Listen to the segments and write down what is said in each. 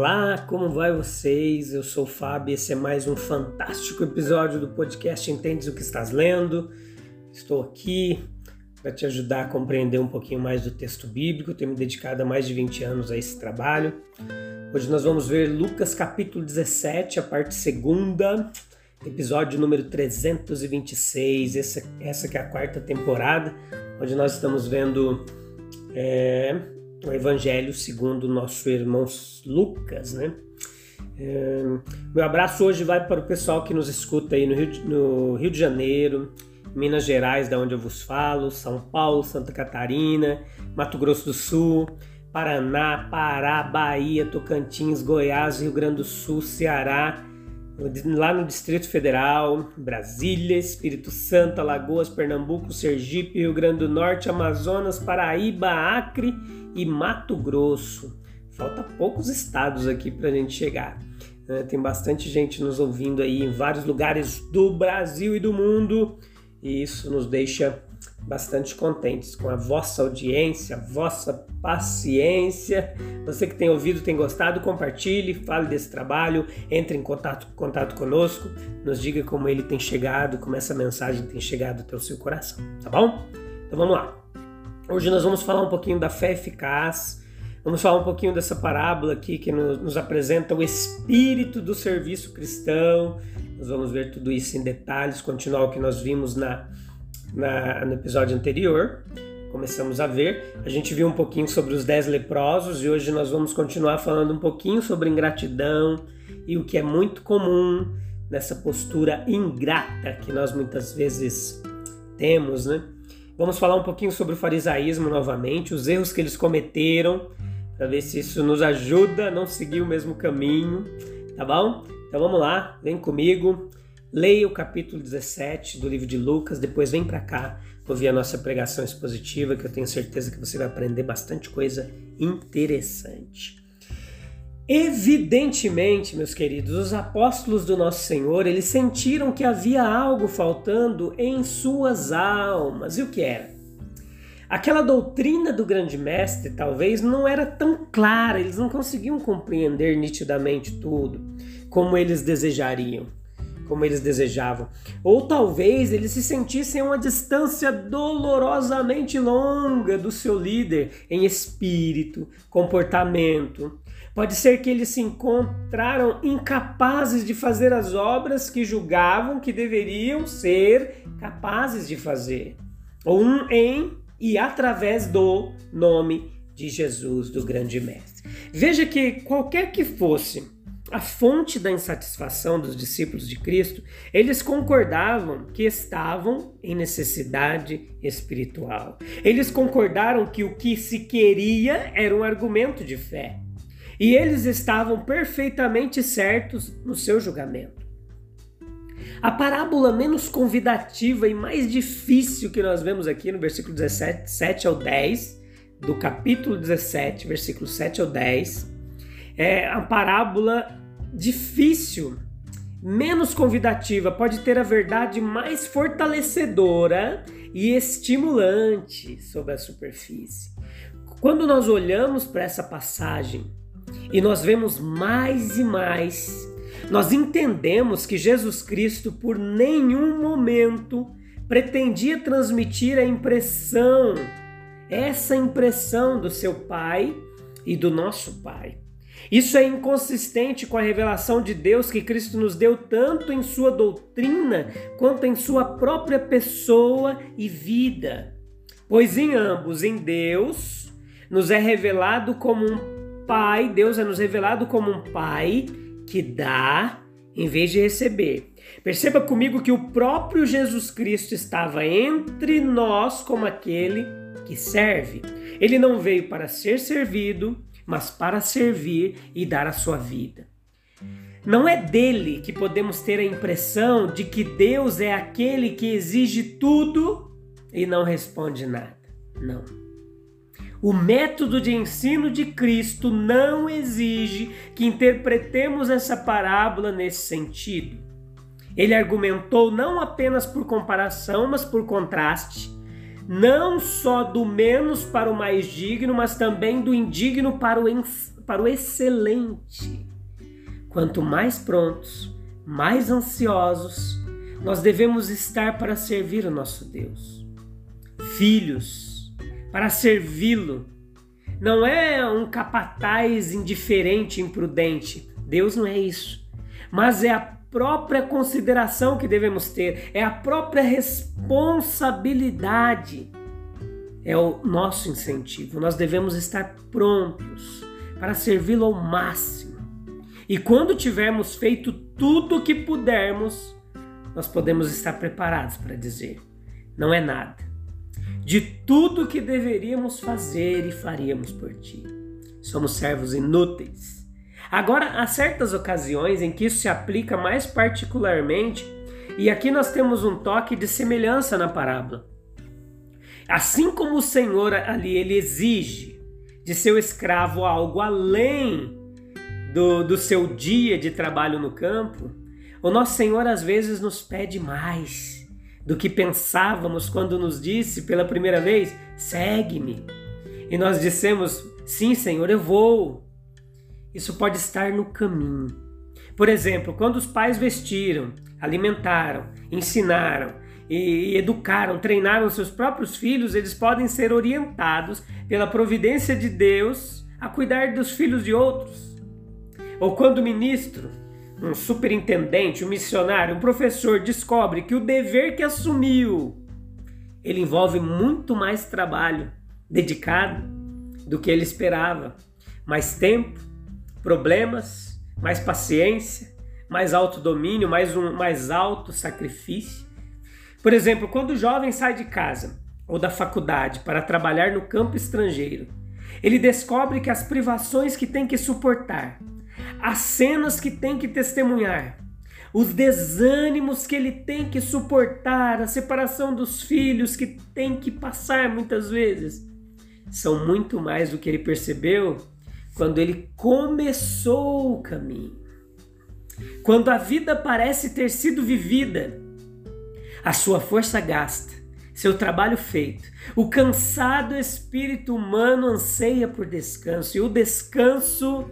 Olá, como vai vocês? Eu sou o Fábio, esse é mais um fantástico episódio do podcast Entendes o que estás lendo. Estou aqui para te ajudar a compreender um pouquinho mais do texto bíblico. tenho me dedicado há mais de 20 anos a esse trabalho. Hoje nós vamos ver Lucas capítulo 17, a parte segunda, episódio número 326. Essa, essa que é a quarta temporada, onde nós estamos vendo é, o Evangelho segundo nosso irmão Lucas, né? É, meu abraço hoje vai para o pessoal que nos escuta aí no Rio de, no Rio de Janeiro, Minas Gerais, da onde eu vos falo, São Paulo, Santa Catarina, Mato Grosso do Sul, Paraná, Pará, Bahia, Tocantins, Goiás, Rio Grande do Sul, Ceará, lá no Distrito Federal, Brasília, Espírito Santo, Alagoas, Pernambuco, Sergipe, Rio Grande do Norte, Amazonas, Paraíba, Acre e Mato Grosso. Falta poucos estados aqui para a gente chegar. Né? Tem bastante gente nos ouvindo aí em vários lugares do Brasil e do mundo e isso nos deixa bastante contentes com a vossa audiência, a vossa paciência. Você que tem ouvido, tem gostado, compartilhe, fale desse trabalho, entre em contato, contato conosco, nos diga como ele tem chegado, como essa mensagem tem chegado até o seu coração, tá bom? Então vamos lá. Hoje nós vamos falar um pouquinho da fé eficaz, vamos falar um pouquinho dessa parábola aqui que nos, nos apresenta o espírito do serviço cristão. Nós vamos ver tudo isso em detalhes, continuar o que nós vimos na, na, no episódio anterior. Começamos a ver, a gente viu um pouquinho sobre os dez leprosos e hoje nós vamos continuar falando um pouquinho sobre ingratidão e o que é muito comum nessa postura ingrata que nós muitas vezes temos, né? Vamos falar um pouquinho sobre o farisaísmo novamente, os erros que eles cometeram, para ver se isso nos ajuda a não seguir o mesmo caminho, tá bom? Então vamos lá, vem comigo, leia o capítulo 17 do livro de Lucas, depois vem para cá ouvir a nossa pregação expositiva, que eu tenho certeza que você vai aprender bastante coisa interessante. Evidentemente, meus queridos, os apóstolos do nosso Senhor, eles sentiram que havia algo faltando em suas almas. E o que era? Aquela doutrina do grande mestre talvez não era tão clara, eles não conseguiam compreender nitidamente tudo como eles desejariam, como eles desejavam. Ou talvez eles se sentissem a uma distância dolorosamente longa do seu líder em espírito, comportamento, Pode ser que eles se encontraram incapazes de fazer as obras que julgavam que deveriam ser capazes de fazer, ou um em e através do nome de Jesus, do grande mestre. Veja que qualquer que fosse a fonte da insatisfação dos discípulos de Cristo, eles concordavam que estavam em necessidade espiritual. Eles concordaram que o que se queria era um argumento de fé. E eles estavam perfeitamente certos no seu julgamento. A parábola menos convidativa e mais difícil que nós vemos aqui no versículo 17, 7 ao 10, do capítulo 17, versículo 7 ao 10, é a parábola difícil, menos convidativa, pode ter a verdade mais fortalecedora e estimulante sobre a superfície. Quando nós olhamos para essa passagem, e nós vemos mais e mais. Nós entendemos que Jesus Cristo, por nenhum momento, pretendia transmitir a impressão, essa impressão do seu Pai e do nosso Pai. Isso é inconsistente com a revelação de Deus que Cristo nos deu tanto em sua doutrina quanto em sua própria pessoa e vida. Pois em ambos, em Deus, nos é revelado como um Pai, Deus é nos revelado como um Pai que dá em vez de receber. Perceba comigo que o próprio Jesus Cristo estava entre nós como aquele que serve, ele não veio para ser servido, mas para servir e dar a sua vida. Não é dele que podemos ter a impressão de que Deus é aquele que exige tudo e não responde nada. Não. O método de ensino de Cristo não exige que interpretemos essa parábola nesse sentido. Ele argumentou não apenas por comparação, mas por contraste, não só do menos para o mais digno, mas também do indigno para o, para o excelente. Quanto mais prontos, mais ansiosos, nós devemos estar para servir o nosso Deus. Filhos, para servi-lo. Não é um capataz indiferente, imprudente. Deus não é isso. Mas é a própria consideração que devemos ter, é a própria responsabilidade. É o nosso incentivo. Nós devemos estar prontos para servi-lo ao máximo. E quando tivermos feito tudo o que pudermos, nós podemos estar preparados para dizer: não é nada de tudo que deveríamos fazer e faríamos por ti. Somos servos inúteis. Agora, há certas ocasiões em que isso se aplica mais particularmente, e aqui nós temos um toque de semelhança na parábola. Assim como o Senhor ali ele exige de seu escravo algo além do, do seu dia de trabalho no campo, o nosso Senhor às vezes nos pede mais do que pensávamos quando nos disse pela primeira vez: segue-me. E nós dissemos: sim, Senhor, eu vou. Isso pode estar no caminho. Por exemplo, quando os pais vestiram, alimentaram, ensinaram e educaram, treinaram seus próprios filhos, eles podem ser orientados pela providência de Deus a cuidar dos filhos de outros. Ou quando o ministro um superintendente, um missionário, um professor descobre que o dever que assumiu ele envolve muito mais trabalho dedicado do que ele esperava, mais tempo, problemas, mais paciência, mais autodomínio, mais um mais alto sacrifício. Por exemplo, quando o jovem sai de casa ou da faculdade para trabalhar no campo estrangeiro, ele descobre que as privações que tem que suportar as cenas que tem que testemunhar, os desânimos que ele tem que suportar, a separação dos filhos que tem que passar muitas vezes, são muito mais do que ele percebeu quando ele começou o caminho. Quando a vida parece ter sido vivida, a sua força gasta, seu trabalho feito. O cansado espírito humano anseia por descanso e o descanso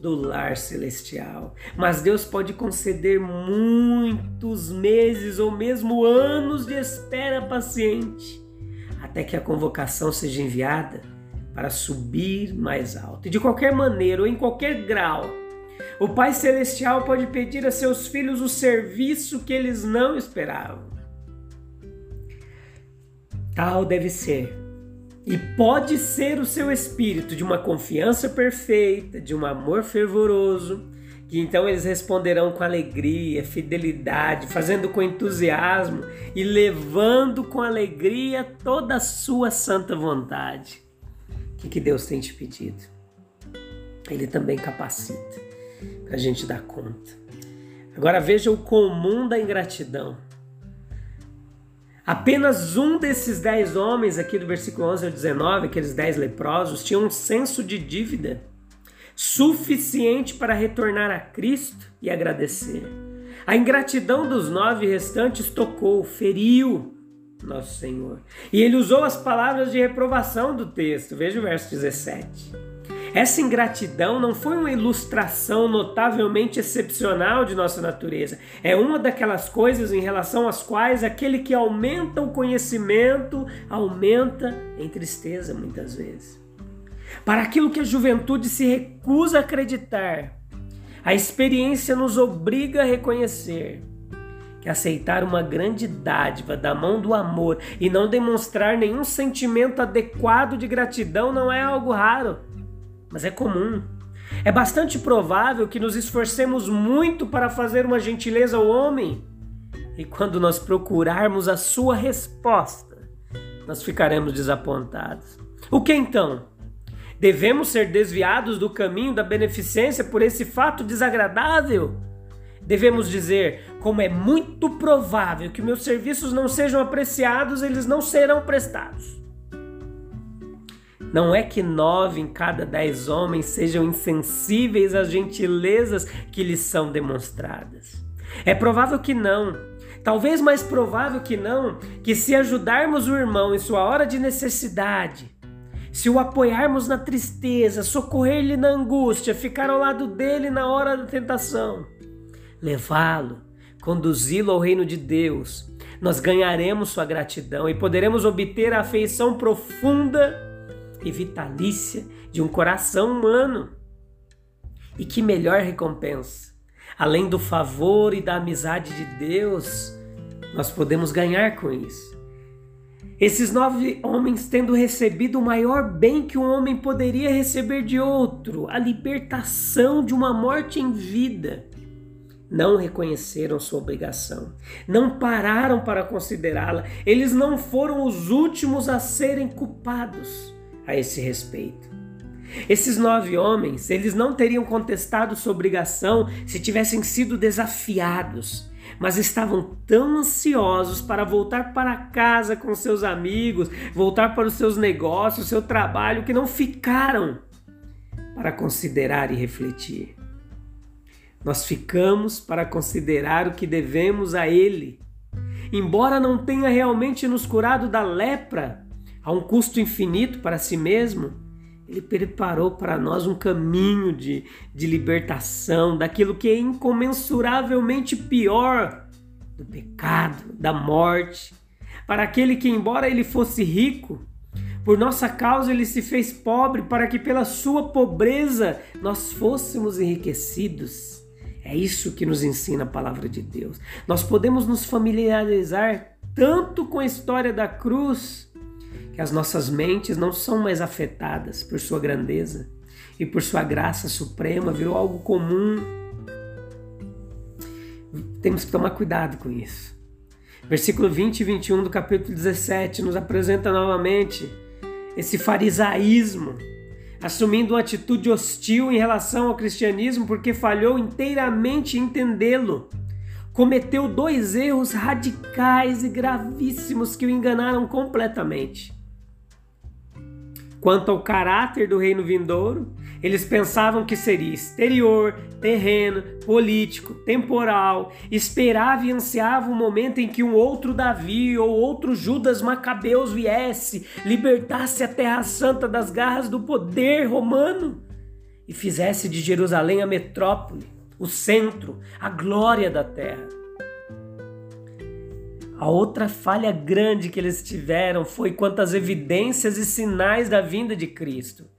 do lar celestial. Mas Deus pode conceder muitos meses ou mesmo anos de espera paciente até que a convocação seja enviada para subir mais alto. E de qualquer maneira ou em qualquer grau, o Pai Celestial pode pedir a seus filhos o serviço que eles não esperavam. Tal deve ser e pode ser o seu espírito de uma confiança perfeita, de um amor fervoroso, que então eles responderão com alegria, fidelidade, fazendo com entusiasmo e levando com alegria toda a sua santa vontade. O que, Deus tem te pedido? Ele também capacita para a gente dar conta. Agora veja o comum da ingratidão. Apenas um desses dez homens, aqui do versículo 11 ao 19, aqueles dez leprosos, tinha um senso de dívida suficiente para retornar a Cristo e agradecer. A ingratidão dos nove restantes tocou, feriu nosso Senhor. E ele usou as palavras de reprovação do texto. Veja o verso 17. Essa ingratidão não foi uma ilustração notavelmente excepcional de nossa natureza. É uma daquelas coisas em relação às quais aquele que aumenta o conhecimento aumenta em tristeza muitas vezes. Para aquilo que a juventude se recusa a acreditar, a experiência nos obriga a reconhecer que aceitar uma grande dádiva da mão do amor e não demonstrar nenhum sentimento adequado de gratidão não é algo raro mas é comum. É bastante provável que nos esforcemos muito para fazer uma gentileza ao homem, e quando nós procurarmos a sua resposta, nós ficaremos desapontados. O que então? Devemos ser desviados do caminho da beneficência por esse fato desagradável? Devemos dizer, como é muito provável que meus serviços não sejam apreciados, eles não serão prestados. Não é que nove em cada dez homens sejam insensíveis às gentilezas que lhes são demonstradas. É provável que não. Talvez mais provável que não, que se ajudarmos o irmão em sua hora de necessidade, se o apoiarmos na tristeza, socorrer-lhe na angústia, ficar ao lado dele na hora da tentação, levá-lo, conduzi-lo ao reino de Deus, nós ganharemos sua gratidão e poderemos obter a afeição profunda e vitalícia de um coração humano. E que melhor recompensa! Além do favor e da amizade de Deus, nós podemos ganhar com isso. Esses nove homens, tendo recebido o maior bem que um homem poderia receber de outro, a libertação de uma morte em vida, não reconheceram sua obrigação, não pararam para considerá-la, eles não foram os últimos a serem culpados a esse respeito. Esses nove homens, eles não teriam contestado sua obrigação se tivessem sido desafiados, mas estavam tão ansiosos para voltar para casa com seus amigos, voltar para os seus negócios, seu trabalho, que não ficaram para considerar e refletir. Nós ficamos para considerar o que devemos a Ele. Embora não tenha realmente nos curado da lepra, a um custo infinito para si mesmo, ele preparou para nós um caminho de, de libertação daquilo que é incomensuravelmente pior do pecado, da morte. Para aquele que, embora ele fosse rico, por nossa causa ele se fez pobre, para que pela sua pobreza nós fôssemos enriquecidos. É isso que nos ensina a palavra de Deus. Nós podemos nos familiarizar tanto com a história da cruz, que as nossas mentes não são mais afetadas por sua grandeza e por sua graça suprema, virou algo comum. Temos que tomar cuidado com isso. Versículo 20 e 21 do capítulo 17 nos apresenta novamente esse farisaísmo, assumindo uma atitude hostil em relação ao cristianismo porque falhou inteiramente entendê-lo. Cometeu dois erros radicais e gravíssimos que o enganaram completamente. Quanto ao caráter do reino vindouro, eles pensavam que seria exterior, terreno, político, temporal, esperava e ansiava o momento em que um outro Davi ou outro Judas Macabeus viesse, libertasse a Terra Santa das garras do poder romano e fizesse de Jerusalém a metrópole, o centro, a glória da terra. A outra falha grande que eles tiveram foi quanto às evidências e sinais da vinda de Cristo.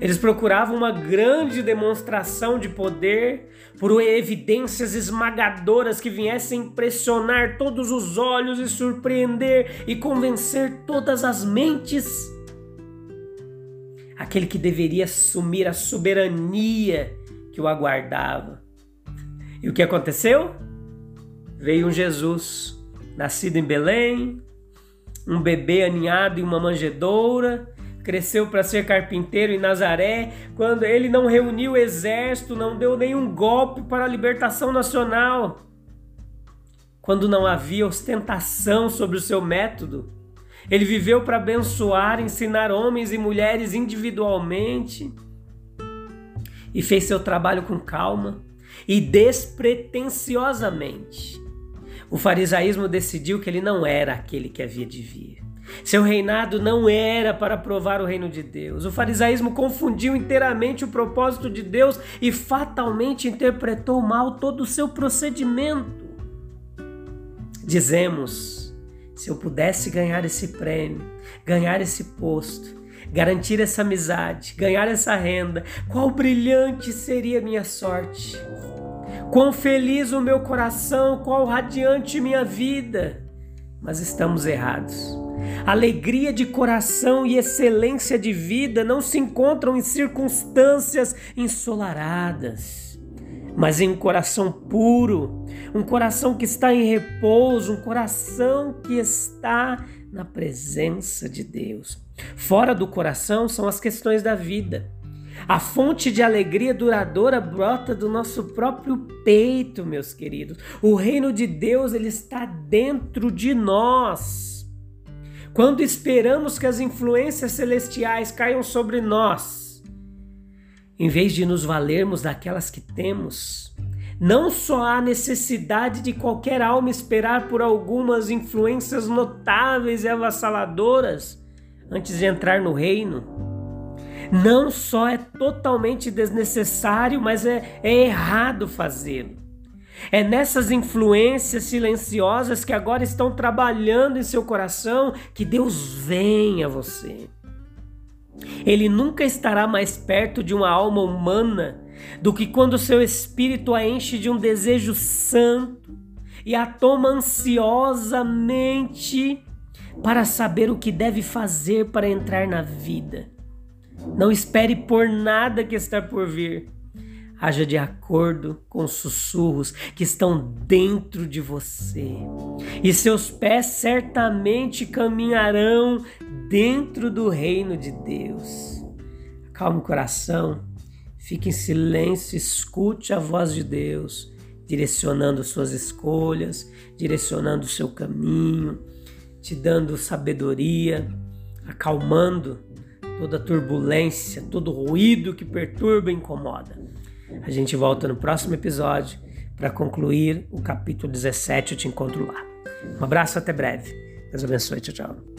Eles procuravam uma grande demonstração de poder por evidências esmagadoras que viessem impressionar todos os olhos e surpreender e convencer todas as mentes. Aquele que deveria assumir a soberania que o aguardava. E o que aconteceu? Veio um Jesus nascido em Belém, um bebê aninhado em uma manjedoura, cresceu para ser carpinteiro em Nazaré, quando ele não reuniu o exército, não deu nenhum golpe para a libertação nacional, quando não havia ostentação sobre o seu método. Ele viveu para abençoar, ensinar homens e mulheres individualmente e fez seu trabalho com calma e despretensiosamente. O farisaísmo decidiu que ele não era aquele que havia de vir. Seu reinado não era para provar o reino de Deus. O farisaísmo confundiu inteiramente o propósito de Deus e fatalmente interpretou mal todo o seu procedimento. Dizemos: se eu pudesse ganhar esse prêmio, ganhar esse posto, garantir essa amizade, ganhar essa renda, qual brilhante seria minha sorte! Quão feliz o meu coração, qual radiante minha vida. Mas estamos errados. Alegria de coração e excelência de vida não se encontram em circunstâncias ensolaradas, mas em um coração puro, um coração que está em repouso, um coração que está na presença de Deus. Fora do coração são as questões da vida. A fonte de alegria duradoura brota do nosso próprio peito, meus queridos. O reino de Deus ele está dentro de nós. Quando esperamos que as influências celestiais caiam sobre nós, em vez de nos valermos daquelas que temos, não só há necessidade de qualquer alma esperar por algumas influências notáveis e avassaladoras antes de entrar no reino. Não só é totalmente desnecessário, mas é, é errado fazê-lo. É nessas influências silenciosas que agora estão trabalhando em seu coração que Deus vem a você. Ele nunca estará mais perto de uma alma humana do que quando seu espírito a enche de um desejo santo e a toma ansiosamente para saber o que deve fazer para entrar na vida. Não espere por nada que está por vir. Haja de acordo com os sussurros que estão dentro de você, e seus pés certamente caminharão dentro do reino de Deus. Calma o coração, fique em silêncio, escute a voz de Deus, direcionando suas escolhas, direcionando o seu caminho, te dando sabedoria, acalmando toda turbulência, todo ruído que perturba e incomoda. A gente volta no próximo episódio para concluir o capítulo 17. Eu te encontro lá. Um abraço, até breve. Deus abençoe. Tchau, tchau.